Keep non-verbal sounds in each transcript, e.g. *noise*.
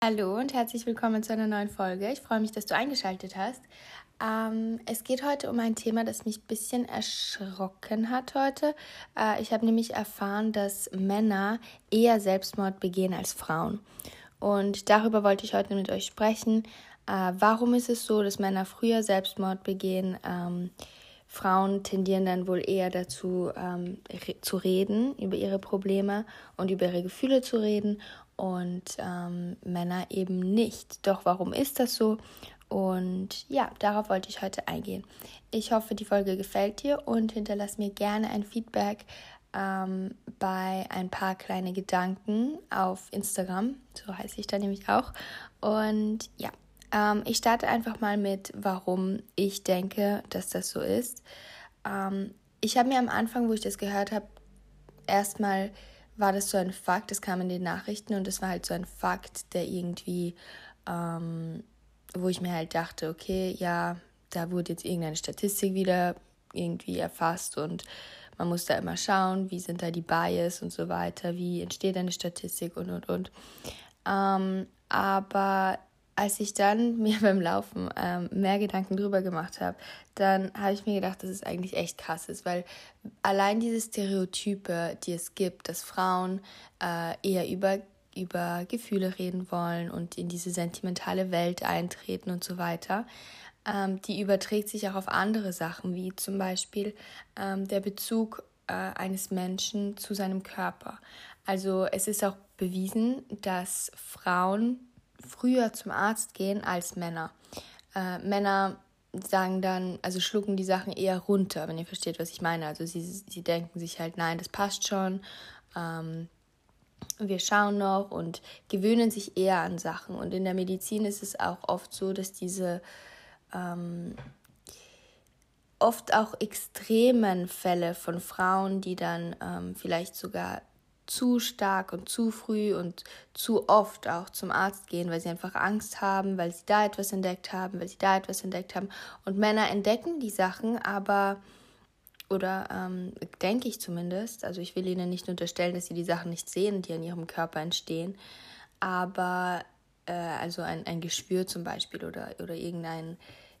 Hallo und herzlich willkommen zu einer neuen Folge. Ich freue mich, dass du eingeschaltet hast. Ähm, es geht heute um ein Thema, das mich ein bisschen erschrocken hat heute. Äh, ich habe nämlich erfahren, dass Männer eher Selbstmord begehen als Frauen. Und darüber wollte ich heute mit euch sprechen. Äh, warum ist es so, dass Männer früher Selbstmord begehen? Ähm, Frauen tendieren dann wohl eher dazu, ähm, re zu reden über ihre Probleme und über ihre Gefühle zu reden und ähm, Männer eben nicht. Doch warum ist das so? Und ja, darauf wollte ich heute eingehen. Ich hoffe, die Folge gefällt dir und hinterlass mir gerne ein Feedback ähm, bei ein paar kleine Gedanken auf Instagram. So heiße ich da nämlich auch. Und ja, ähm, ich starte einfach mal mit, warum ich denke, dass das so ist. Ähm, ich habe mir am Anfang, wo ich das gehört habe, erstmal war das so ein Fakt, das kam in den Nachrichten und das war halt so ein Fakt, der irgendwie, ähm, wo ich mir halt dachte, okay, ja, da wurde jetzt irgendeine Statistik wieder irgendwie erfasst und man muss da immer schauen, wie sind da die Bias und so weiter, wie entsteht eine Statistik und und und. Ähm, aber als ich dann *laughs* mir beim Laufen ähm, mehr Gedanken drüber gemacht habe, dann habe ich mir gedacht, dass es eigentlich echt krass ist, weil allein diese Stereotype, die es gibt, dass Frauen äh, eher über, über Gefühle reden wollen und in diese sentimentale Welt eintreten und so weiter, ähm, die überträgt sich auch auf andere Sachen, wie zum Beispiel ähm, der Bezug äh, eines Menschen zu seinem Körper. Also es ist auch bewiesen, dass Frauen früher zum Arzt gehen als Männer. Äh, Männer sagen dann, also schlucken die Sachen eher runter, wenn ihr versteht, was ich meine. Also sie, sie denken sich halt, nein, das passt schon. Ähm, wir schauen noch und gewöhnen sich eher an Sachen. Und in der Medizin ist es auch oft so, dass diese ähm, oft auch extremen Fälle von Frauen, die dann ähm, vielleicht sogar zu stark und zu früh und zu oft auch zum Arzt gehen, weil sie einfach Angst haben, weil sie da etwas entdeckt haben, weil sie da etwas entdeckt haben. Und Männer entdecken die Sachen, aber, oder ähm, denke ich zumindest, also ich will ihnen nicht unterstellen, dass sie die Sachen nicht sehen, die in ihrem Körper entstehen, aber äh, also ein, ein Geschwür zum Beispiel oder, oder irgendein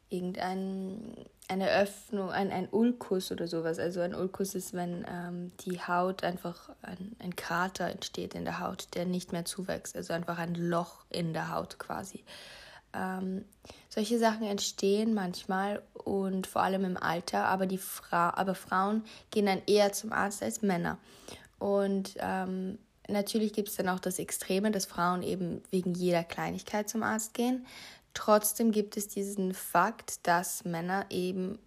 irgendein eine Öffnung, ein, ein Ulkus oder sowas. Also ein Ulkus ist, wenn ähm, die Haut einfach ein, ein Krater entsteht in der Haut, der nicht mehr zuwächst. Also einfach ein Loch in der Haut quasi. Ähm, solche Sachen entstehen manchmal und vor allem im Alter, aber, die Fra aber Frauen gehen dann eher zum Arzt als Männer. Und ähm, natürlich gibt es dann auch das Extreme, dass Frauen eben wegen jeder Kleinigkeit zum Arzt gehen. Trotzdem gibt es diesen Fakt, dass Männer eben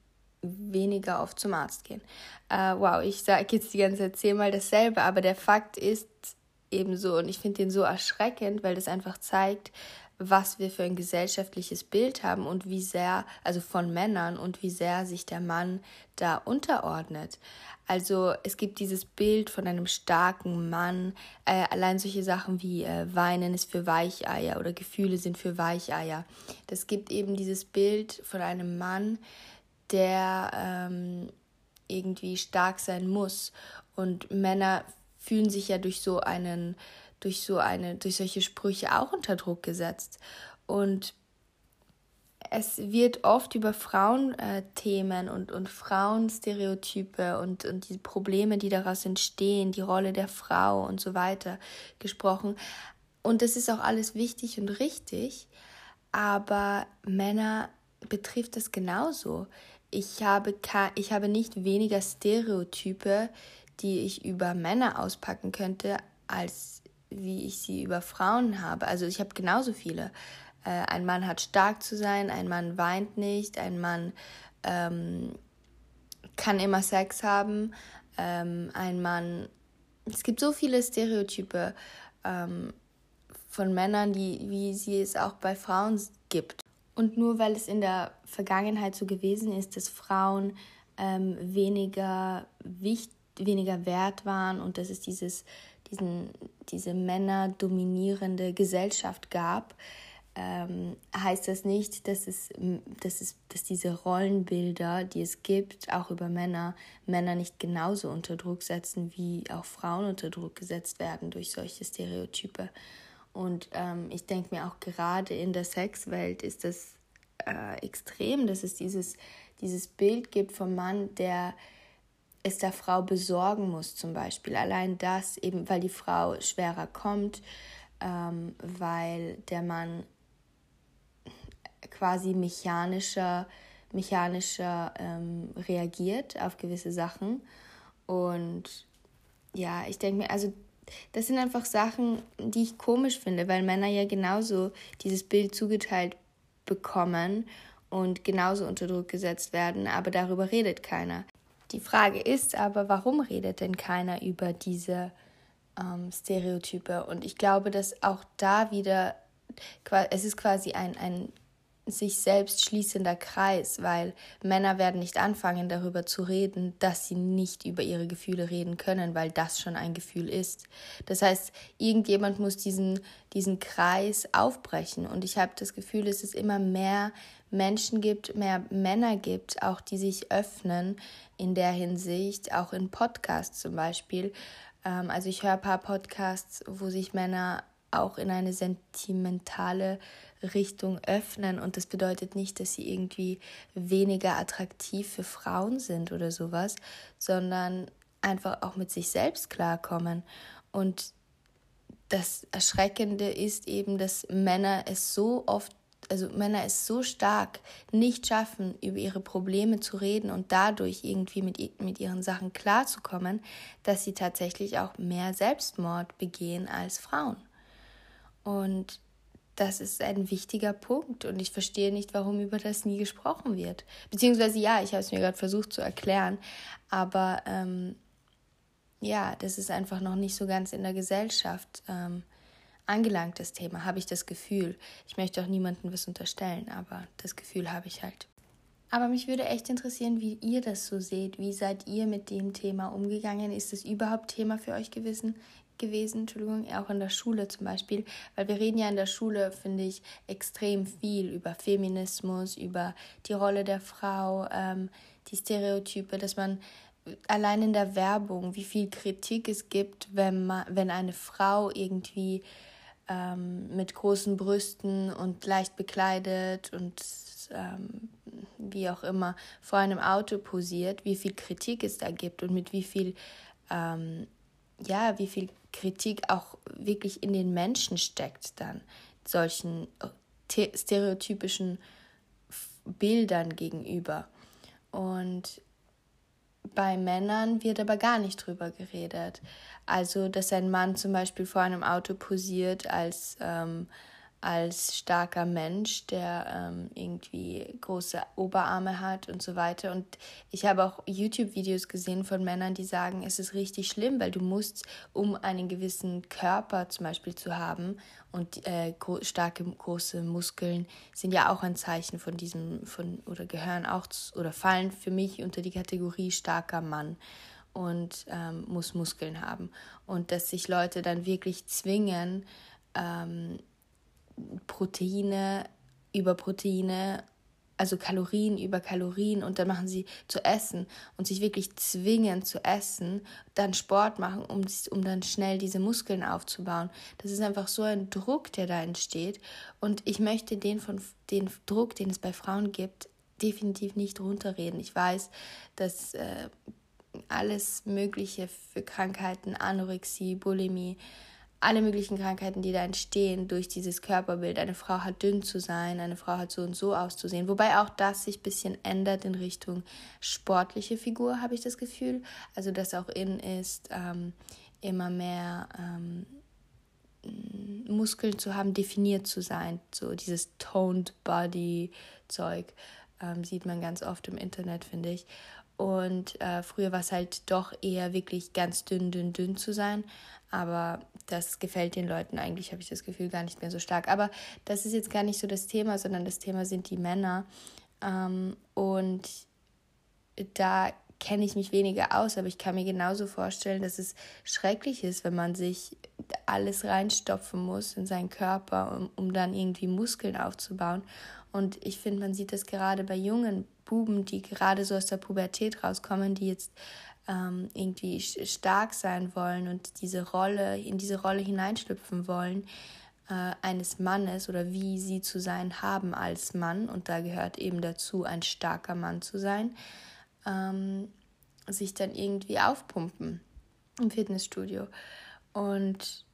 weniger oft zum Arzt gehen. Äh, wow, ich sage jetzt die ganze Zeit zehnmal dasselbe, aber der Fakt ist eben so und ich finde den so erschreckend, weil das einfach zeigt, was wir für ein gesellschaftliches Bild haben und wie sehr, also von Männern und wie sehr sich der Mann da unterordnet. Also es gibt dieses Bild von einem starken Mann. Äh, allein solche Sachen wie äh, Weinen ist für Weicheier oder Gefühle sind für Weicheier. Das gibt eben dieses Bild von einem Mann, der ähm, irgendwie stark sein muss. Und Männer fühlen sich ja durch so einen, durch so eine, durch solche Sprüche auch unter Druck gesetzt. Und es wird oft über Frauenthemen äh, und, und Frauenstereotype und, und die Probleme, die daraus entstehen, die Rolle der Frau und so weiter gesprochen. Und das ist auch alles wichtig und richtig, aber Männer betrifft das genauso. Ich habe, ich habe nicht weniger Stereotype, die ich über Männer auspacken könnte, als wie ich sie über Frauen habe. Also ich habe genauso viele. Äh, ein Mann hat stark zu sein, ein Mann weint nicht, ein Mann ähm, kann immer Sex haben, ähm, ein Mann. Es gibt so viele Stereotype ähm, von Männern, die, wie sie es auch bei Frauen gibt. Und nur weil es in der Vergangenheit so gewesen ist, dass Frauen ähm, weniger wichtig weniger wert waren und dass es dieses, diesen, diese Männer dominierende Gesellschaft gab, ähm, heißt das nicht, dass, es, dass, es, dass diese Rollenbilder, die es gibt, auch über Männer, Männer nicht genauso unter Druck setzen, wie auch Frauen unter Druck gesetzt werden durch solche Stereotype. Und ähm, ich denke mir auch gerade in der Sexwelt ist das äh, extrem, dass es dieses, dieses Bild gibt vom Mann, der es der Frau besorgen muss, zum Beispiel. Allein das, eben weil die Frau schwerer kommt, ähm, weil der Mann quasi mechanischer, mechanischer ähm, reagiert auf gewisse Sachen. Und ja, ich denke mir, also das sind einfach Sachen, die ich komisch finde, weil Männer ja genauso dieses Bild zugeteilt bekommen und genauso unter Druck gesetzt werden, aber darüber redet keiner. Die Frage ist aber, warum redet denn keiner über diese ähm, Stereotype? Und ich glaube, dass auch da wieder, es ist quasi ein, ein sich selbst schließender Kreis, weil Männer werden nicht anfangen darüber zu reden, dass sie nicht über ihre Gefühle reden können, weil das schon ein Gefühl ist. Das heißt, irgendjemand muss diesen, diesen Kreis aufbrechen und ich habe das Gefühl, es immer mehr Menschen gibt, mehr Männer gibt, auch die sich öffnen in der Hinsicht, auch in Podcasts zum Beispiel. Ähm, also ich höre ein paar Podcasts, wo sich Männer auch in eine sentimentale Richtung öffnen und das bedeutet nicht, dass sie irgendwie weniger attraktiv für Frauen sind oder sowas, sondern einfach auch mit sich selbst klarkommen. Und das Erschreckende ist eben, dass Männer es so oft, also Männer es so stark nicht schaffen, über ihre Probleme zu reden und dadurch irgendwie mit, mit ihren Sachen klarzukommen, dass sie tatsächlich auch mehr Selbstmord begehen als Frauen. Und das ist ein wichtiger Punkt und ich verstehe nicht, warum über das nie gesprochen wird. Beziehungsweise ja, ich habe es mir gerade versucht zu erklären, aber ähm, ja, das ist einfach noch nicht so ganz in der Gesellschaft ähm, angelangt, das Thema, habe ich das Gefühl. Ich möchte auch niemandem was unterstellen, aber das Gefühl habe ich halt. Aber mich würde echt interessieren, wie ihr das so seht. Wie seid ihr mit dem Thema umgegangen? Ist es überhaupt Thema für euch gewesen? gewesen, Entschuldigung, auch in der Schule zum Beispiel, weil wir reden ja in der Schule, finde ich, extrem viel über Feminismus, über die Rolle der Frau, ähm, die Stereotype, dass man allein in der Werbung, wie viel Kritik es gibt, wenn man, wenn eine Frau irgendwie ähm, mit großen Brüsten und leicht bekleidet und ähm, wie auch immer vor einem Auto posiert, wie viel Kritik es da gibt und mit wie viel ähm, ja, wie viel Kritik auch wirklich in den Menschen steckt, dann solchen äh, stereotypischen Bildern gegenüber. Und bei Männern wird aber gar nicht drüber geredet. Also, dass ein Mann zum Beispiel vor einem Auto posiert als ähm, als starker Mensch, der ähm, irgendwie große Oberarme hat und so weiter. Und ich habe auch YouTube-Videos gesehen von Männern, die sagen, es ist richtig schlimm, weil du musst, um einen gewissen Körper zum Beispiel zu haben und äh, starke große Muskeln sind ja auch ein Zeichen von diesem, von oder gehören auch zu, oder fallen für mich unter die Kategorie starker Mann und ähm, muss Muskeln haben. Und dass sich Leute dann wirklich zwingen, ähm, Proteine über Proteine, also Kalorien über Kalorien und dann machen sie zu essen und sich wirklich zwingen zu essen, dann Sport machen, um, um dann schnell diese Muskeln aufzubauen. Das ist einfach so ein Druck, der da entsteht und ich möchte den, von, den Druck, den es bei Frauen gibt, definitiv nicht runterreden. Ich weiß, dass äh, alles Mögliche für Krankheiten, Anorexie, Bulimie, alle möglichen Krankheiten, die da entstehen durch dieses Körperbild. Eine Frau hat dünn zu sein, eine Frau hat so und so auszusehen. Wobei auch das sich ein bisschen ändert in Richtung sportliche Figur, habe ich das Gefühl. Also, dass auch in ist, ähm, immer mehr ähm, Muskeln zu haben, definiert zu sein. So dieses Toned Body Zeug ähm, sieht man ganz oft im Internet, finde ich. Und äh, früher war es halt doch eher wirklich ganz dünn, dünn, dünn zu sein. Aber das gefällt den Leuten eigentlich, habe ich das Gefühl, gar nicht mehr so stark. Aber das ist jetzt gar nicht so das Thema, sondern das Thema sind die Männer. Ähm, und da kenne ich mich weniger aus, aber ich kann mir genauso vorstellen, dass es schrecklich ist, wenn man sich alles reinstopfen muss in seinen Körper, um, um dann irgendwie Muskeln aufzubauen. Und ich finde, man sieht das gerade bei jungen Buben, die gerade so aus der Pubertät rauskommen, die jetzt ähm, irgendwie stark sein wollen und diese Rolle, in diese Rolle hineinschlüpfen wollen äh, eines Mannes oder wie sie zu sein haben als Mann. Und da gehört eben dazu, ein starker Mann zu sein, ähm, sich dann irgendwie aufpumpen im Fitnessstudio. Und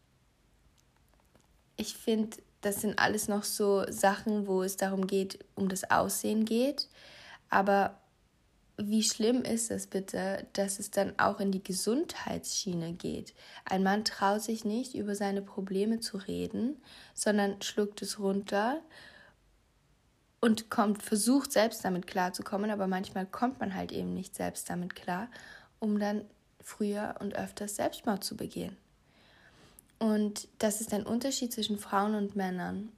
ich finde, das sind alles noch so Sachen, wo es darum geht, um das Aussehen geht. Aber wie schlimm ist es bitte, dass es dann auch in die Gesundheitsschiene geht? Ein Mann traut sich nicht, über seine Probleme zu reden, sondern schluckt es runter und kommt, versucht selbst damit klarzukommen, aber manchmal kommt man halt eben nicht selbst damit klar, um dann früher und öfters Selbstmord zu begehen. Und das ist ein Unterschied zwischen Frauen und Männern,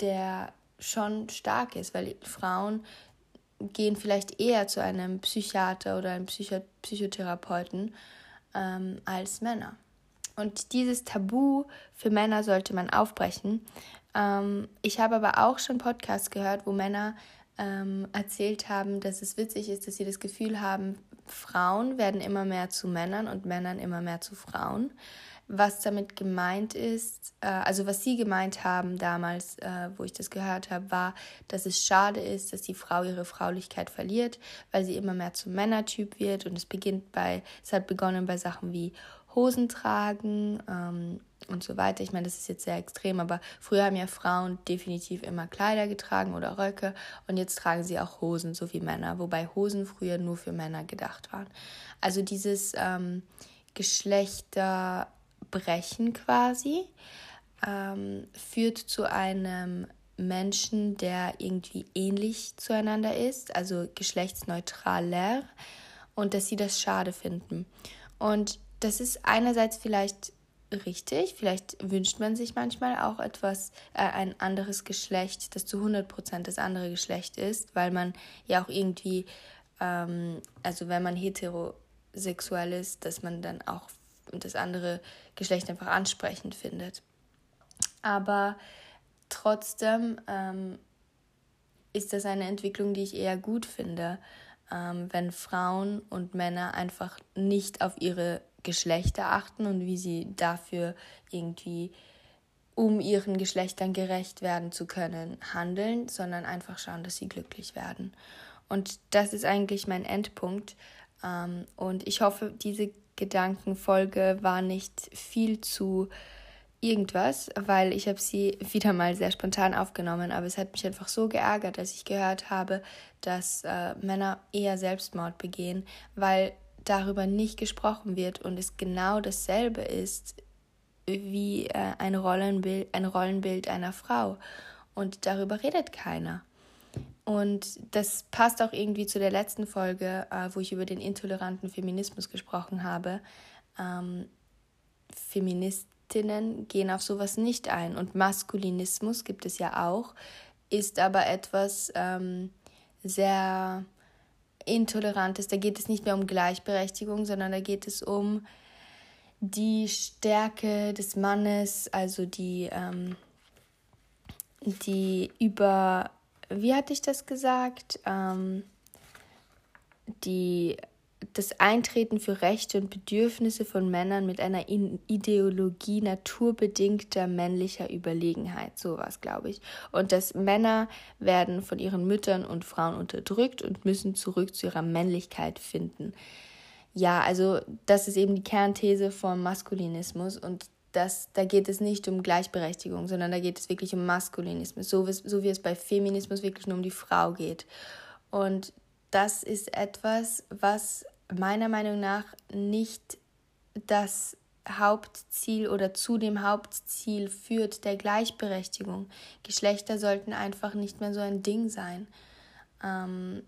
der schon stark ist, weil Frauen gehen vielleicht eher zu einem Psychiater oder einem Psycho Psychotherapeuten ähm, als Männer. Und dieses Tabu für Männer sollte man aufbrechen. Ähm, ich habe aber auch schon Podcasts gehört, wo Männer ähm, erzählt haben, dass es witzig ist, dass sie das Gefühl haben, Frauen werden immer mehr zu Männern und Männern immer mehr zu Frauen was damit gemeint ist, äh, also was sie gemeint haben damals, äh, wo ich das gehört habe, war, dass es schade ist, dass die Frau ihre Fraulichkeit verliert, weil sie immer mehr zum Männertyp wird und es beginnt bei, es hat begonnen bei Sachen wie Hosen tragen ähm, und so weiter. Ich meine, das ist jetzt sehr extrem, aber früher haben ja Frauen definitiv immer Kleider getragen oder Röcke und jetzt tragen sie auch Hosen, so wie Männer, wobei Hosen früher nur für Männer gedacht waren. Also dieses ähm, Geschlechter Brechen quasi ähm, führt zu einem Menschen, der irgendwie ähnlich zueinander ist, also geschlechtsneutraler und dass sie das schade finden. Und das ist einerseits vielleicht richtig, vielleicht wünscht man sich manchmal auch etwas, äh, ein anderes Geschlecht, das zu 100% das andere Geschlecht ist, weil man ja auch irgendwie, ähm, also wenn man heterosexuell ist, dass man dann auch das andere Geschlecht einfach ansprechend findet. Aber trotzdem ähm, ist das eine Entwicklung, die ich eher gut finde, ähm, wenn Frauen und Männer einfach nicht auf ihre Geschlechter achten und wie sie dafür irgendwie, um ihren Geschlechtern gerecht werden zu können, handeln, sondern einfach schauen, dass sie glücklich werden. Und das ist eigentlich mein Endpunkt. Ähm, und ich hoffe, diese Gedankenfolge war nicht viel zu irgendwas, weil ich habe sie wieder mal sehr spontan aufgenommen, aber es hat mich einfach so geärgert, als ich gehört habe, dass äh, Männer eher Selbstmord begehen, weil darüber nicht gesprochen wird und es genau dasselbe ist wie äh, ein, Rollenbild, ein Rollenbild einer Frau und darüber redet keiner. Und das passt auch irgendwie zu der letzten Folge, äh, wo ich über den intoleranten Feminismus gesprochen habe. Ähm, Feministinnen gehen auf sowas nicht ein. Und Maskulinismus gibt es ja auch, ist aber etwas ähm, sehr Intolerantes. Da geht es nicht mehr um Gleichberechtigung, sondern da geht es um die Stärke des Mannes, also die, ähm, die über wie hatte ich das gesagt? Ähm, die, das Eintreten für Rechte und Bedürfnisse von Männern mit einer Ideologie naturbedingter männlicher Überlegenheit, sowas glaube ich. Und dass Männer werden von ihren Müttern und Frauen unterdrückt und müssen zurück zu ihrer Männlichkeit finden. Ja, also das ist eben die Kernthese vom Maskulinismus und das, da geht es nicht um Gleichberechtigung, sondern da geht es wirklich um Maskulinismus, so wie, so wie es bei Feminismus wirklich nur um die Frau geht. Und das ist etwas, was meiner Meinung nach nicht das Hauptziel oder zu dem Hauptziel führt der Gleichberechtigung. Geschlechter sollten einfach nicht mehr so ein Ding sein. Ähm,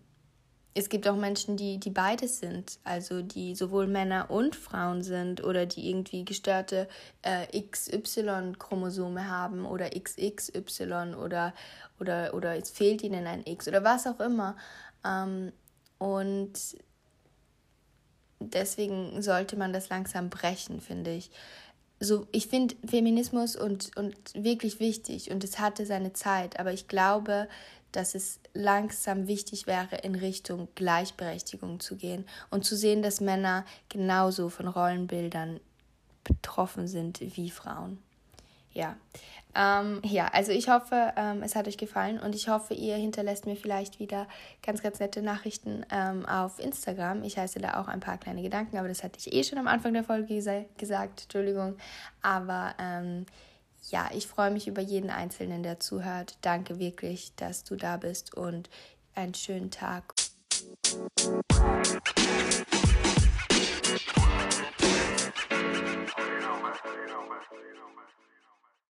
es gibt auch Menschen, die, die beides sind, also die sowohl Männer und Frauen sind oder die irgendwie gestörte äh, XY-Chromosome haben oder XXY oder, oder, oder es fehlt ihnen ein X oder was auch immer. Ähm, und deswegen sollte man das langsam brechen, finde ich. so, ich finde Feminismus und, und wirklich wichtig und es hatte seine Zeit, aber ich glaube, dass es langsam wichtig wäre, in Richtung Gleichberechtigung zu gehen und zu sehen, dass Männer genauso von Rollenbildern betroffen sind wie Frauen. Ja, ähm, ja, also ich hoffe, ähm, es hat euch gefallen und ich hoffe, ihr hinterlässt mir vielleicht wieder ganz, ganz nette Nachrichten ähm, auf Instagram. Ich heiße da auch ein paar kleine Gedanken, aber das hatte ich eh schon am Anfang der Folge gesa gesagt, Entschuldigung. Aber ähm, ja, ich freue mich über jeden Einzelnen, der zuhört. Danke wirklich, dass du da bist und einen schönen Tag.